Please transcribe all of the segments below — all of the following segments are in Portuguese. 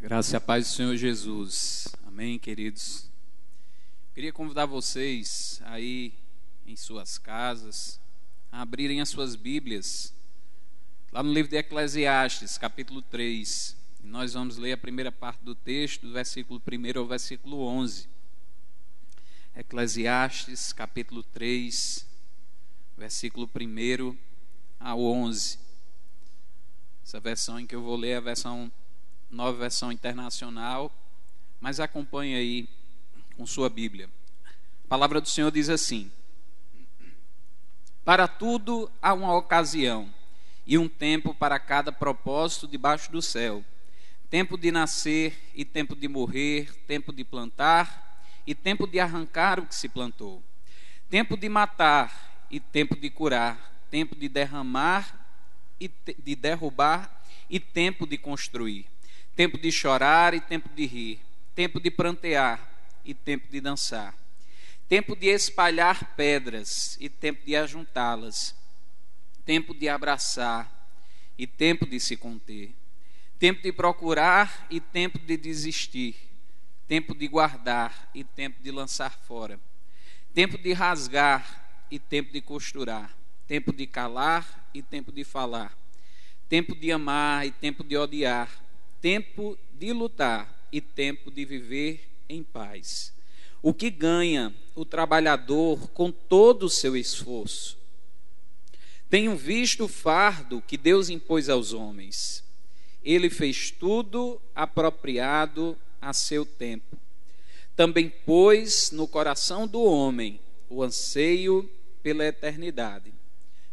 Graça e a paz do Senhor Jesus. Amém, queridos. Queria convidar vocês aí em suas casas a abrirem as suas Bíblias lá no livro de Eclesiastes, capítulo 3. E nós vamos ler a primeira parte do texto, do versículo 1 ao versículo 11. Eclesiastes, capítulo 3, versículo 1 ao 11. Essa versão em que eu vou ler é a versão nova versão internacional, mas acompanhe aí com sua Bíblia. A palavra do Senhor diz assim: Para tudo há uma ocasião e um tempo para cada propósito debaixo do céu. Tempo de nascer e tempo de morrer, tempo de plantar e tempo de arrancar o que se plantou. Tempo de matar e tempo de curar, tempo de derramar e de derrubar e tempo de construir tempo de chorar e tempo de rir, tempo de prantear e tempo de dançar, tempo de espalhar pedras e tempo de ajuntá-las, tempo de abraçar e tempo de se conter, tempo de procurar e tempo de desistir, tempo de guardar e tempo de lançar fora, tempo de rasgar e tempo de costurar, tempo de calar e tempo de falar, tempo de amar e tempo de odiar tempo de lutar e tempo de viver em paz. O que ganha o trabalhador com todo o seu esforço? Tenho visto o fardo que Deus impôs aos homens. Ele fez tudo apropriado a seu tempo. Também pôs no coração do homem o anseio pela eternidade.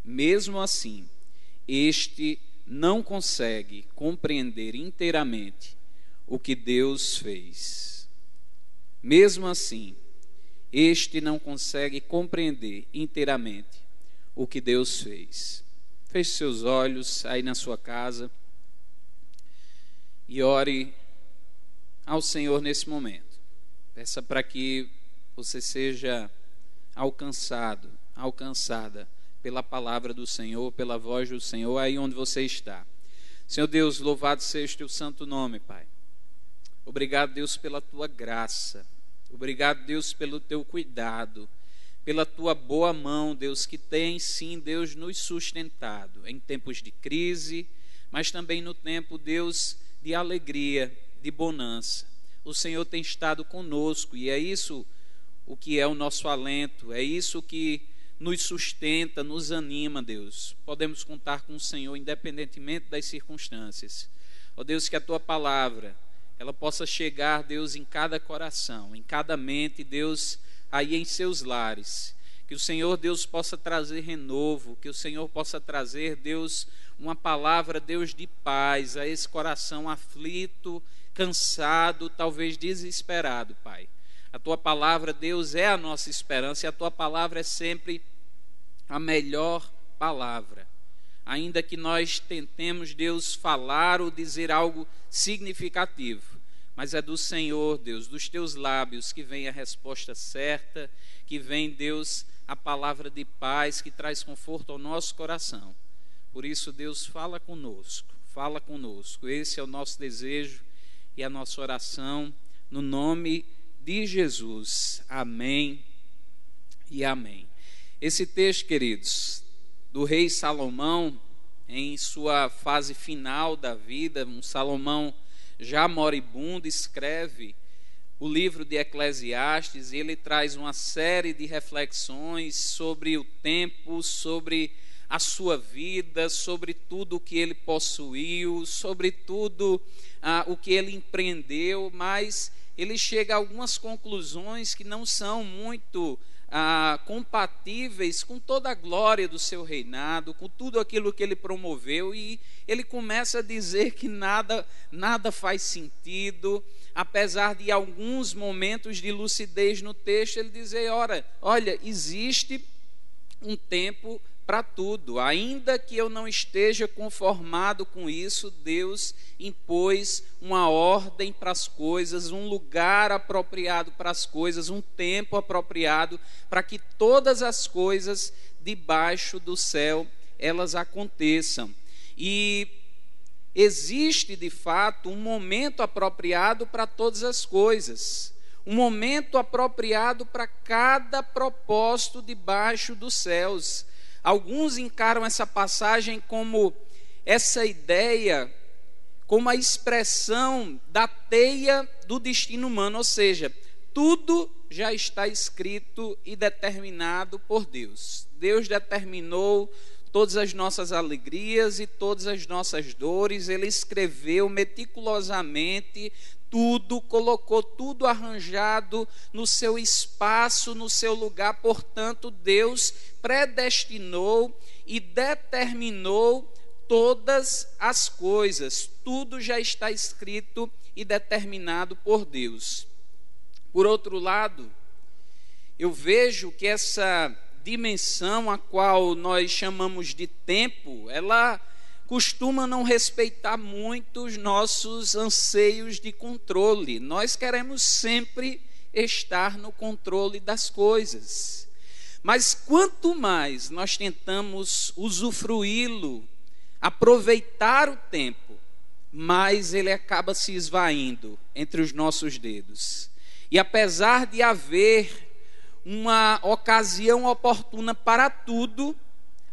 Mesmo assim, este não consegue compreender inteiramente o que Deus fez. Mesmo assim, este não consegue compreender inteiramente o que Deus fez. Feche seus olhos aí na sua casa e ore ao Senhor nesse momento. Peça para que você seja alcançado, alcançada pela palavra do Senhor, pela voz do Senhor, aí onde você está. Senhor Deus, louvado seja o teu santo nome, Pai. Obrigado, Deus, pela tua graça. Obrigado, Deus, pelo teu cuidado, pela tua boa mão, Deus, que tem sim, Deus, nos sustentado em tempos de crise, mas também no tempo, Deus, de alegria, de bonança. O Senhor tem estado conosco e é isso o que é o nosso alento, é isso que nos sustenta, nos anima, Deus. Podemos contar com o Senhor independentemente das circunstâncias. Ó Deus, que a tua palavra ela possa chegar, Deus, em cada coração, em cada mente, Deus, aí em seus lares. Que o Senhor, Deus, possa trazer renovo, que o Senhor possa trazer, Deus, uma palavra, Deus, de paz a esse coração aflito, cansado, talvez desesperado, Pai. A tua palavra, Deus, é a nossa esperança e a tua palavra é sempre a melhor palavra. Ainda que nós tentemos, Deus, falar ou dizer algo significativo, mas é do Senhor, Deus, dos teus lábios que vem a resposta certa, que vem, Deus, a palavra de paz que traz conforto ao nosso coração. Por isso, Deus, fala conosco, fala conosco. Esse é o nosso desejo e a nossa oração, no nome de Jesus. Amém e amém. Esse texto, queridos, do rei Salomão, em sua fase final da vida, um Salomão já moribundo, escreve o livro de Eclesiastes e ele traz uma série de reflexões sobre o tempo, sobre a sua vida, sobre tudo o que ele possuiu, sobre tudo ah, o que ele empreendeu, mas ele chega a algumas conclusões que não são muito ah, compatíveis com toda a glória do seu reinado, com tudo aquilo que ele promoveu, e ele começa a dizer que nada, nada faz sentido, apesar de alguns momentos de lucidez no texto, ele dizer: ora, olha, existe um tempo para tudo. Ainda que eu não esteja conformado com isso, Deus impôs uma ordem para as coisas, um lugar apropriado para as coisas, um tempo apropriado para que todas as coisas debaixo do céu elas aconteçam. E existe de fato um momento apropriado para todas as coisas, um momento apropriado para cada propósito debaixo dos céus. Alguns encaram essa passagem como essa ideia, como a expressão da teia do destino humano, ou seja, tudo já está escrito e determinado por Deus. Deus determinou todas as nossas alegrias e todas as nossas dores, ele escreveu meticulosamente tudo, colocou tudo arranjado no seu espaço, no seu lugar. Portanto, Deus predestinou e determinou todas as coisas. Tudo já está escrito e determinado por Deus. Por outro lado, eu vejo que essa dimensão a qual nós chamamos de tempo, ela costuma não respeitar muito os nossos anseios de controle. Nós queremos sempre estar no controle das coisas. Mas quanto mais nós tentamos usufruí-lo, aproveitar o tempo, mais ele acaba se esvaindo entre os nossos dedos. E apesar de haver uma ocasião oportuna para tudo,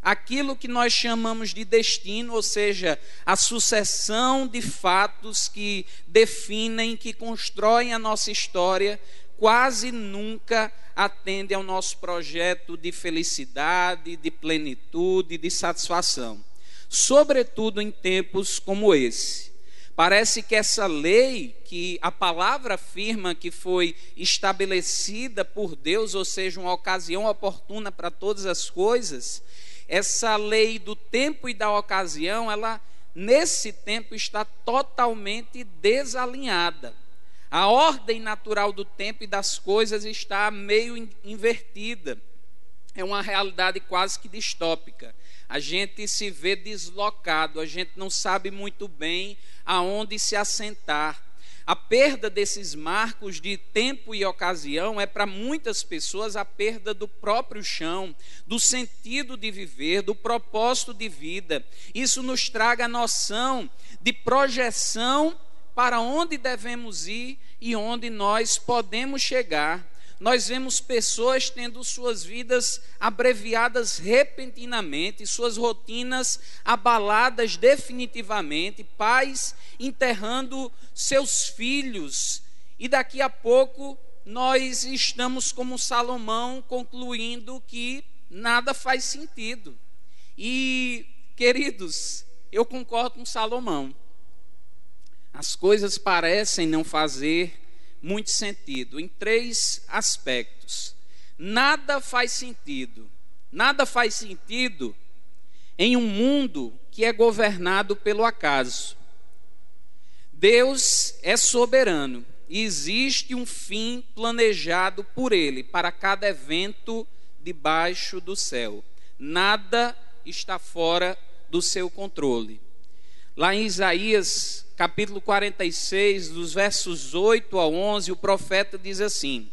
aquilo que nós chamamos de destino, ou seja, a sucessão de fatos que definem, que constroem a nossa história, quase nunca atende ao nosso projeto de felicidade, de plenitude, de satisfação. Sobretudo em tempos como esse. Parece que essa lei que a palavra afirma que foi estabelecida por Deus, ou seja, uma ocasião oportuna para todas as coisas, essa lei do tempo e da ocasião, ela nesse tempo está totalmente desalinhada. A ordem natural do tempo e das coisas está meio invertida. É uma realidade quase que distópica. A gente se vê deslocado, a gente não sabe muito bem aonde se assentar. A perda desses marcos de tempo e ocasião é para muitas pessoas a perda do próprio chão, do sentido de viver, do propósito de vida. Isso nos traga a noção de projeção para onde devemos ir e onde nós podemos chegar nós vemos pessoas tendo suas vidas abreviadas repentinamente, suas rotinas abaladas definitivamente, pais enterrando seus filhos, e daqui a pouco nós estamos como Salomão concluindo que nada faz sentido. E, queridos, eu concordo com Salomão. As coisas parecem não fazer muito sentido em três aspectos. Nada faz sentido, nada faz sentido em um mundo que é governado pelo acaso. Deus é soberano e existe um fim planejado por Ele para cada evento debaixo do céu. Nada está fora do seu controle. Lá em Isaías capítulo 46, dos versos 8 a 11, o profeta diz assim: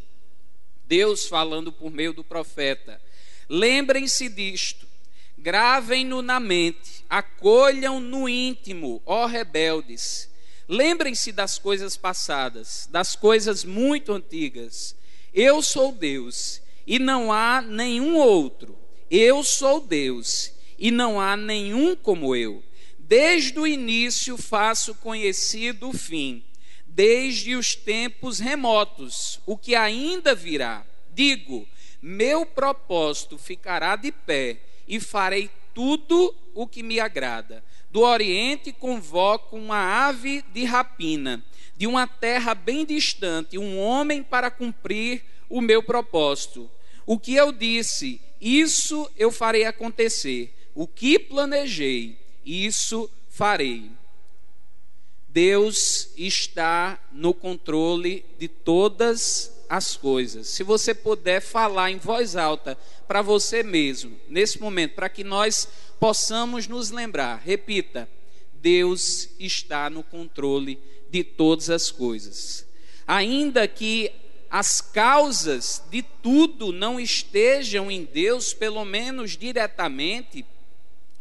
Deus falando por meio do profeta: Lembrem-se disto, gravem-no na mente, acolham no íntimo, ó rebeldes. Lembrem-se das coisas passadas, das coisas muito antigas. Eu sou Deus e não há nenhum outro. Eu sou Deus e não há nenhum como eu Desde o início faço conhecido o fim, desde os tempos remotos, o que ainda virá. Digo, meu propósito ficará de pé e farei tudo o que me agrada. Do Oriente convoco uma ave de rapina, de uma terra bem distante, um homem para cumprir o meu propósito. O que eu disse, isso eu farei acontecer. O que planejei, isso farei. Deus está no controle de todas as coisas. Se você puder falar em voz alta para você mesmo, nesse momento, para que nós possamos nos lembrar, repita: Deus está no controle de todas as coisas. Ainda que as causas de tudo não estejam em Deus, pelo menos diretamente,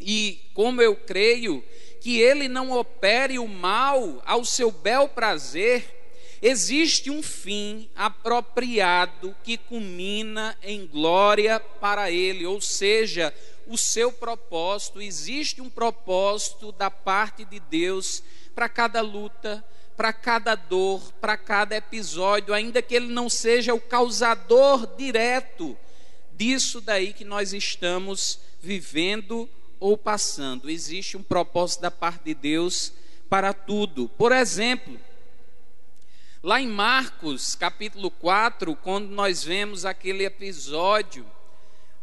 e como eu creio que ele não opere o mal ao seu bel prazer, existe um fim apropriado que culmina em glória para ele, ou seja, o seu propósito, existe um propósito da parte de Deus para cada luta, para cada dor, para cada episódio, ainda que ele não seja o causador direto disso daí que nós estamos vivendo ou passando. Existe um propósito da parte de Deus para tudo. Por exemplo, lá em Marcos, capítulo 4, quando nós vemos aquele episódio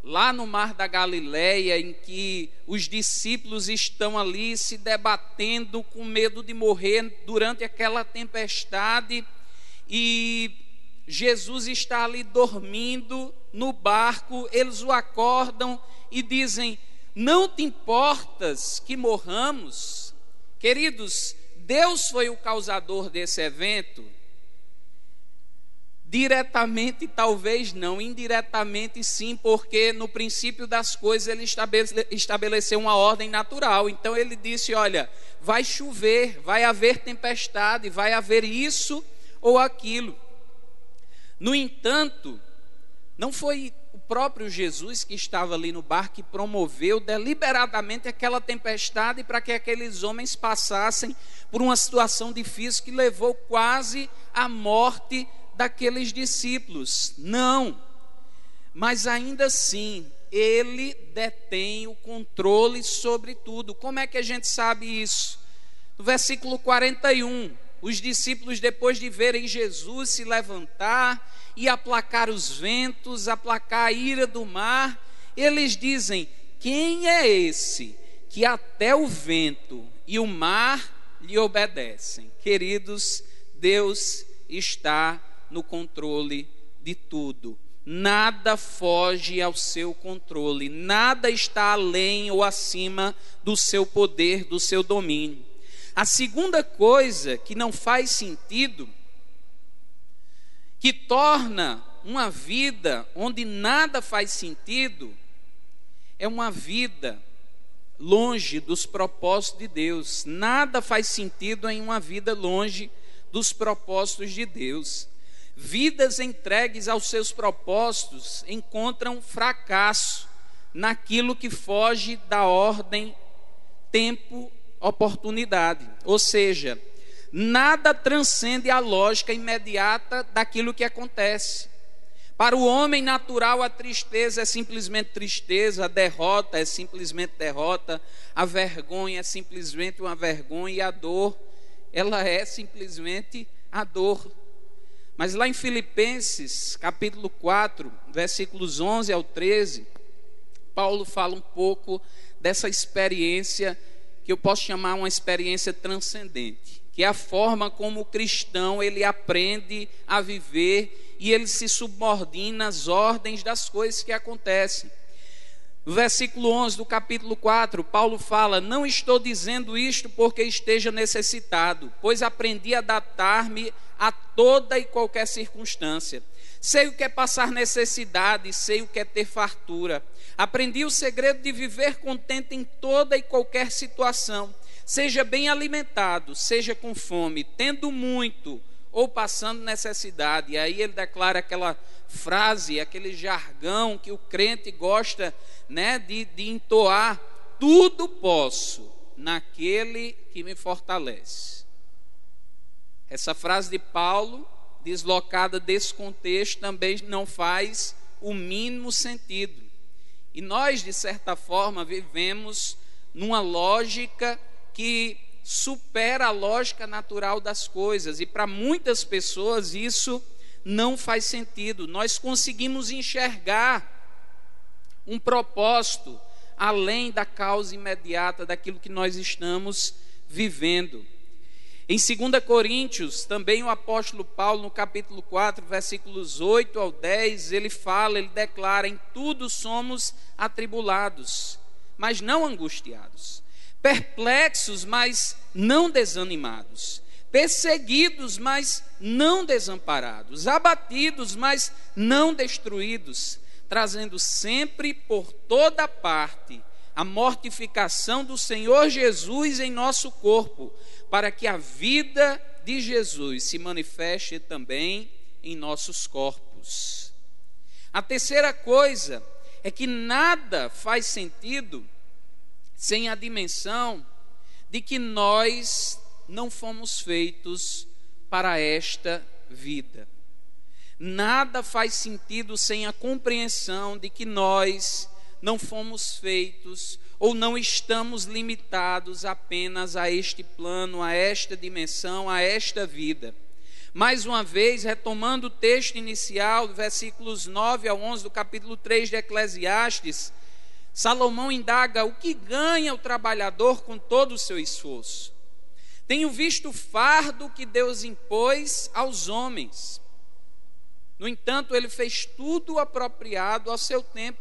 lá no mar da Galileia, em que os discípulos estão ali se debatendo com medo de morrer durante aquela tempestade e Jesus está ali dormindo no barco, eles o acordam e dizem: Não te importas que morramos? Queridos, Deus foi o causador desse evento. Diretamente, talvez não, indiretamente sim, porque no princípio das coisas ele estabeleceu uma ordem natural. Então ele disse: Olha, vai chover, vai haver tempestade, vai haver isso ou aquilo. No entanto, não foi próprio Jesus que estava ali no barco promoveu deliberadamente aquela tempestade para que aqueles homens passassem por uma situação difícil que levou quase à morte daqueles discípulos. Não. Mas ainda assim, ele detém o controle sobre tudo. Como é que a gente sabe isso? No versículo 41, os discípulos, depois de verem Jesus se levantar e aplacar os ventos, aplacar a ira do mar, eles dizem: Quem é esse que até o vento e o mar lhe obedecem? Queridos, Deus está no controle de tudo. Nada foge ao seu controle, nada está além ou acima do seu poder, do seu domínio. A segunda coisa que não faz sentido que torna uma vida onde nada faz sentido, é uma vida longe dos propósitos de Deus. Nada faz sentido em uma vida longe dos propósitos de Deus. Vidas entregues aos seus propósitos encontram fracasso naquilo que foge da ordem tempo oportunidade. Ou seja, nada transcende a lógica imediata daquilo que acontece. Para o homem natural, a tristeza é simplesmente tristeza, a derrota é simplesmente derrota, a vergonha é simplesmente uma vergonha e a dor, ela é simplesmente a dor. Mas lá em Filipenses, capítulo 4, versículos 11 ao 13, Paulo fala um pouco dessa experiência que eu posso chamar uma experiência transcendente que é a forma como o cristão ele aprende a viver e ele se subordina às ordens das coisas que acontecem. No versículo 11 do capítulo 4, Paulo fala: Não estou dizendo isto porque esteja necessitado, pois aprendi a adaptar-me a toda e qualquer circunstância. Sei o que é passar necessidade, sei o que é ter fartura. Aprendi o segredo de viver contente em toda e qualquer situação Seja bem alimentado, seja com fome, tendo muito ou passando necessidade. E aí ele declara aquela frase, aquele jargão que o crente gosta né, de, de entoar: tudo posso naquele que me fortalece. Essa frase de Paulo, deslocada desse contexto, também não faz o mínimo sentido. E nós, de certa forma, vivemos numa lógica que supera a lógica natural das coisas, e para muitas pessoas isso não faz sentido. Nós conseguimos enxergar um propósito além da causa imediata daquilo que nós estamos vivendo. Em 2 Coríntios, também o apóstolo Paulo, no capítulo 4, versículos 8 ao 10, ele fala, ele declara: em tudo somos atribulados, mas não angustiados perplexos, mas não desanimados, perseguidos, mas não desamparados, abatidos, mas não destruídos, trazendo sempre por toda parte a mortificação do Senhor Jesus em nosso corpo, para que a vida de Jesus se manifeste também em nossos corpos. A terceira coisa é que nada faz sentido sem a dimensão de que nós não fomos feitos para esta vida. Nada faz sentido sem a compreensão de que nós não fomos feitos ou não estamos limitados apenas a este plano, a esta dimensão, a esta vida. Mais uma vez, retomando o texto inicial, versículos 9 ao 11 do capítulo 3 de Eclesiastes, Salomão indaga o que ganha o trabalhador com todo o seu esforço. Tenho visto o fardo que Deus impôs aos homens. No entanto, ele fez tudo apropriado ao seu tempo.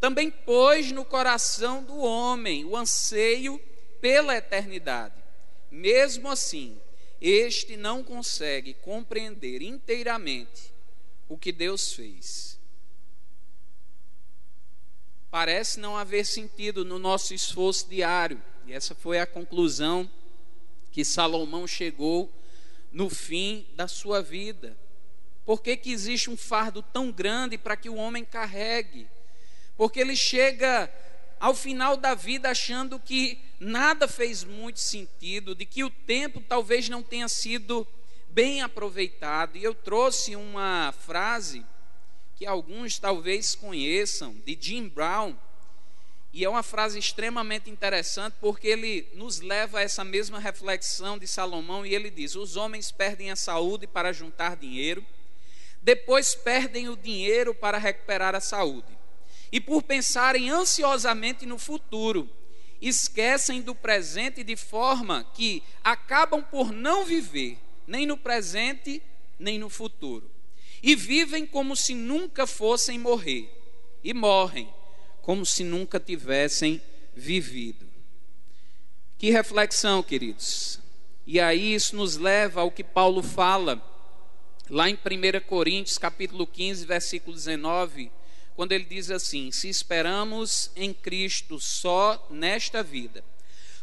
Também pôs no coração do homem o anseio pela eternidade. Mesmo assim, este não consegue compreender inteiramente o que Deus fez parece não haver sentido no nosso esforço diário. E essa foi a conclusão que Salomão chegou no fim da sua vida. Por que, que existe um fardo tão grande para que o homem carregue? Porque ele chega ao final da vida achando que nada fez muito sentido, de que o tempo talvez não tenha sido bem aproveitado. E eu trouxe uma frase que alguns talvez conheçam, de Jim Brown, e é uma frase extremamente interessante porque ele nos leva a essa mesma reflexão de Salomão e ele diz: Os homens perdem a saúde para juntar dinheiro, depois perdem o dinheiro para recuperar a saúde. E por pensarem ansiosamente no futuro, esquecem do presente de forma que acabam por não viver nem no presente nem no futuro e vivem como se nunca fossem morrer, e morrem como se nunca tivessem vivido. Que reflexão, queridos. E aí isso nos leva ao que Paulo fala lá em 1 Coríntios, capítulo 15, versículo 19, quando ele diz assim: "Se esperamos em Cristo só nesta vida,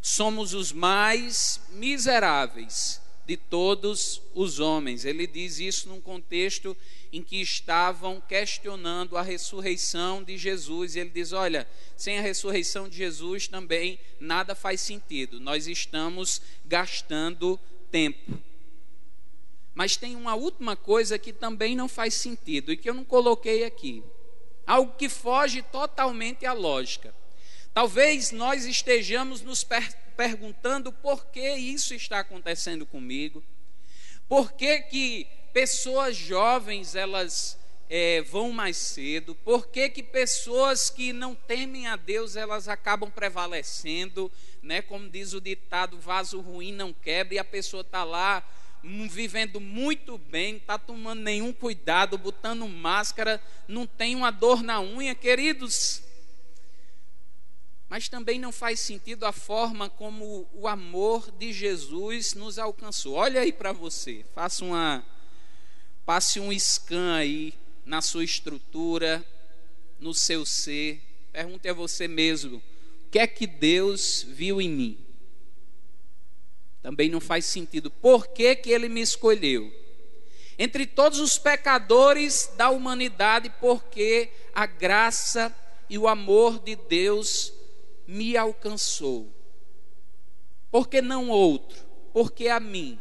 somos os mais miseráveis de todos os homens. Ele diz isso num contexto em que estavam questionando a ressurreição de Jesus. Ele diz: Olha, sem a ressurreição de Jesus também nada faz sentido. Nós estamos gastando tempo. Mas tem uma última coisa que também não faz sentido e que eu não coloquei aqui. Algo que foge totalmente à lógica. Talvez nós estejamos nos per perguntando por que isso está acontecendo comigo, por que, que pessoas jovens elas é, vão mais cedo, por que, que pessoas que não temem a Deus elas acabam prevalecendo, né? como diz o ditado, vaso ruim não quebra, e a pessoa está lá hum, vivendo muito bem, está tomando nenhum cuidado, botando máscara, não tem uma dor na unha, queridos mas também não faz sentido a forma como o amor de Jesus nos alcançou. Olha aí para você, faça uma passe um scan aí na sua estrutura, no seu ser. Pergunte a você mesmo: o que é que Deus viu em mim? Também não faz sentido. Por que, que ele me escolheu? Entre todos os pecadores da humanidade, porque a graça e o amor de Deus me alcançou. Porque não outro? Porque a mim.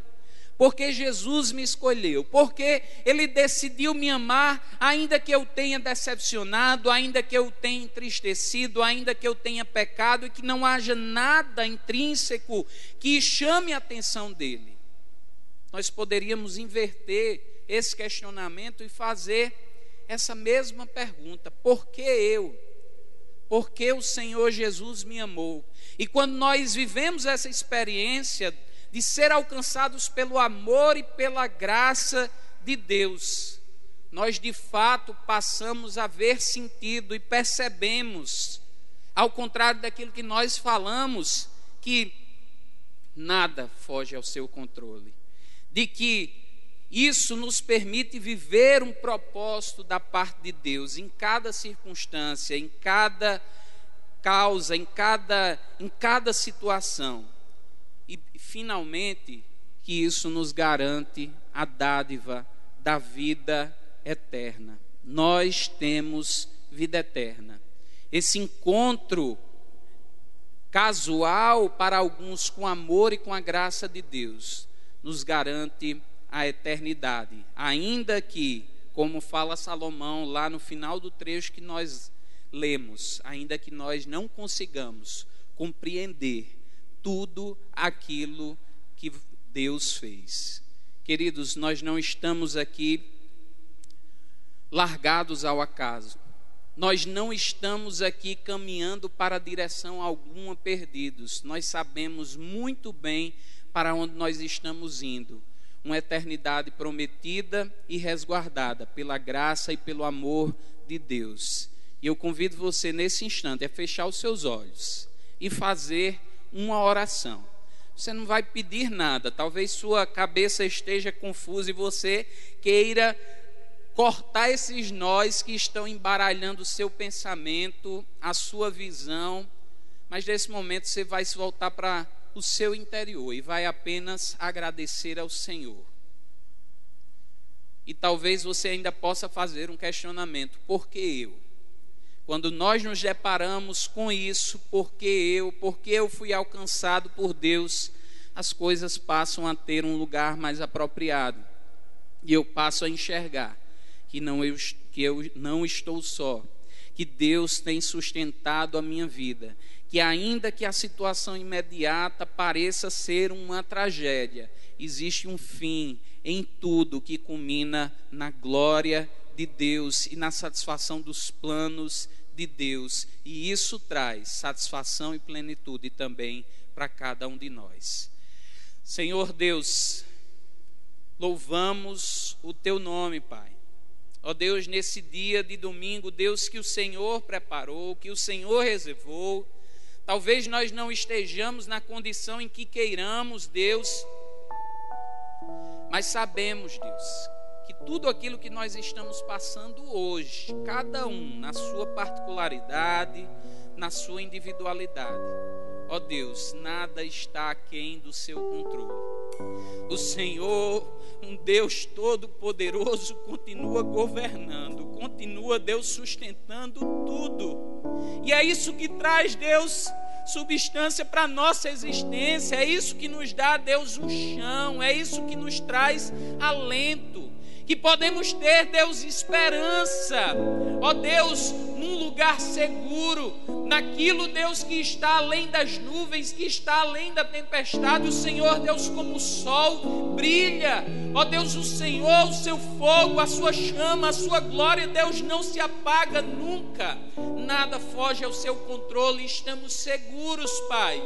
Porque Jesus me escolheu, porque Ele decidiu me amar, ainda que eu tenha decepcionado, ainda que eu tenha entristecido, ainda que eu tenha pecado e que não haja nada intrínseco que chame a atenção dele. Nós poderíamos inverter esse questionamento e fazer essa mesma pergunta: por que eu? Porque o Senhor Jesus me amou. E quando nós vivemos essa experiência de ser alcançados pelo amor e pela graça de Deus, nós de fato passamos a ver sentido e percebemos, ao contrário daquilo que nós falamos, que nada foge ao seu controle, de que isso nos permite viver um propósito da parte de Deus em cada circunstância, em cada causa, em cada, em cada situação. E, finalmente, que isso nos garante a dádiva da vida eterna. Nós temos vida eterna. Esse encontro casual para alguns com amor e com a graça de Deus nos garante a eternidade, ainda que, como fala Salomão lá no final do trecho que nós lemos, ainda que nós não consigamos compreender tudo aquilo que Deus fez. Queridos, nós não estamos aqui largados ao acaso. Nós não estamos aqui caminhando para direção alguma perdidos. Nós sabemos muito bem para onde nós estamos indo. Uma eternidade prometida e resguardada pela graça e pelo amor de Deus. E eu convido você nesse instante a fechar os seus olhos e fazer uma oração. Você não vai pedir nada, talvez sua cabeça esteja confusa e você queira cortar esses nós que estão embaralhando o seu pensamento, a sua visão, mas nesse momento você vai se voltar para o seu interior e vai apenas agradecer ao Senhor. E talvez você ainda possa fazer um questionamento: por que eu? Quando nós nos deparamos com isso, por que eu, porque eu fui alcançado por Deus, as coisas passam a ter um lugar mais apropriado. E eu passo a enxergar que não eu, que eu não estou só, que Deus tem sustentado a minha vida, que ainda que a situação imediata pareça ser uma tragédia, existe um fim em tudo que culmina na glória de Deus e na satisfação dos planos de Deus, e isso traz satisfação e plenitude também para cada um de nós. Senhor Deus, louvamos o teu nome, Pai. Ó Deus, nesse dia de domingo, Deus que o Senhor preparou, que o Senhor reservou, talvez nós não estejamos na condição em que queiramos, Deus, mas sabemos, Deus, que tudo aquilo que nós estamos passando hoje, cada um na sua particularidade, na sua individualidade, ó Deus, nada está aquém do seu controle. O Senhor um Deus todo-poderoso continua governando, continua Deus sustentando tudo. E é isso que traz Deus substância para nossa existência, é isso que nos dá Deus um chão, é isso que nos traz alento. Que podemos ter, Deus, esperança, ó Deus, num lugar seguro, naquilo, Deus, que está além das nuvens, que está além da tempestade. O Senhor, Deus, como o sol, brilha, ó Deus, o Senhor, o seu fogo, a sua chama, a sua glória, Deus, não se apaga nunca, nada foge ao seu controle, estamos seguros, Pai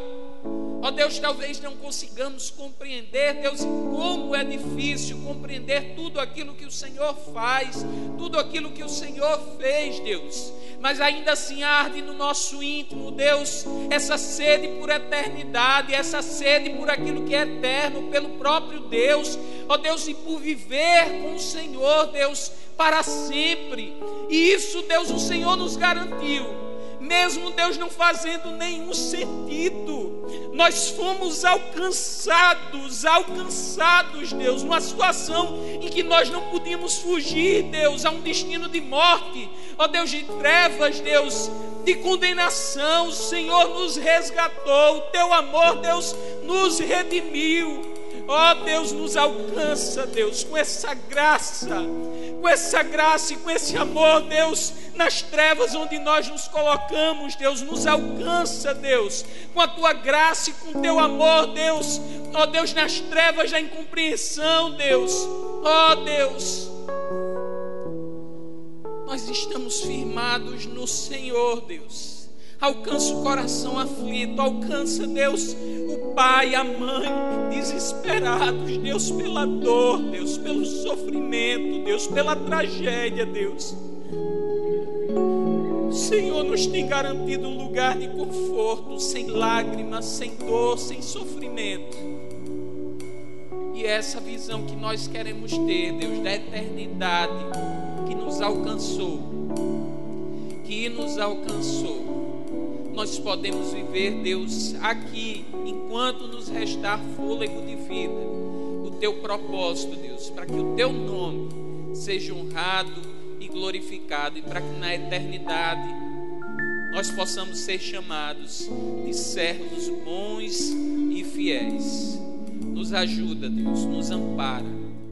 Ó Deus, talvez não consigamos compreender, Deus, como é difícil compreender tudo aquilo que o Senhor faz, tudo aquilo que o Senhor fez, Deus. Mas ainda assim arde no nosso íntimo, Deus, essa sede por eternidade, essa sede por aquilo que é eterno, pelo próprio Deus. Ó Deus, e por viver com o Senhor, Deus, para sempre. E isso, Deus, o Senhor nos garantiu mesmo Deus não fazendo nenhum sentido, nós fomos alcançados, alcançados, Deus, numa situação em que nós não podíamos fugir, Deus, a um destino de morte, ó Deus de trevas, Deus, de condenação, o Senhor nos resgatou, o teu amor, Deus, nos redimiu. Ó Deus, nos alcança, Deus, com essa graça, com essa graça e com esse amor, Deus, nas trevas onde nós nos colocamos, Deus, nos alcança, Deus, com a tua graça e com o teu amor, Deus, ó Deus, nas trevas da incompreensão, Deus, ó Deus, nós estamos firmados no Senhor, Deus alcança o coração aflito, alcança, Deus, o pai, a mãe, desesperados, Deus, pela dor, Deus, pelo sofrimento, Deus, pela tragédia, Deus. O Senhor nos tem garantido um lugar de conforto, sem lágrimas, sem dor, sem sofrimento. E é essa visão que nós queremos ter, Deus, da eternidade que nos alcançou, que nos alcançou nós podemos viver, Deus, aqui, enquanto nos restar fôlego de vida, o teu propósito, Deus, para que o teu nome seja honrado e glorificado e para que na eternidade nós possamos ser chamados de servos bons e fiéis. Nos ajuda, Deus, nos ampara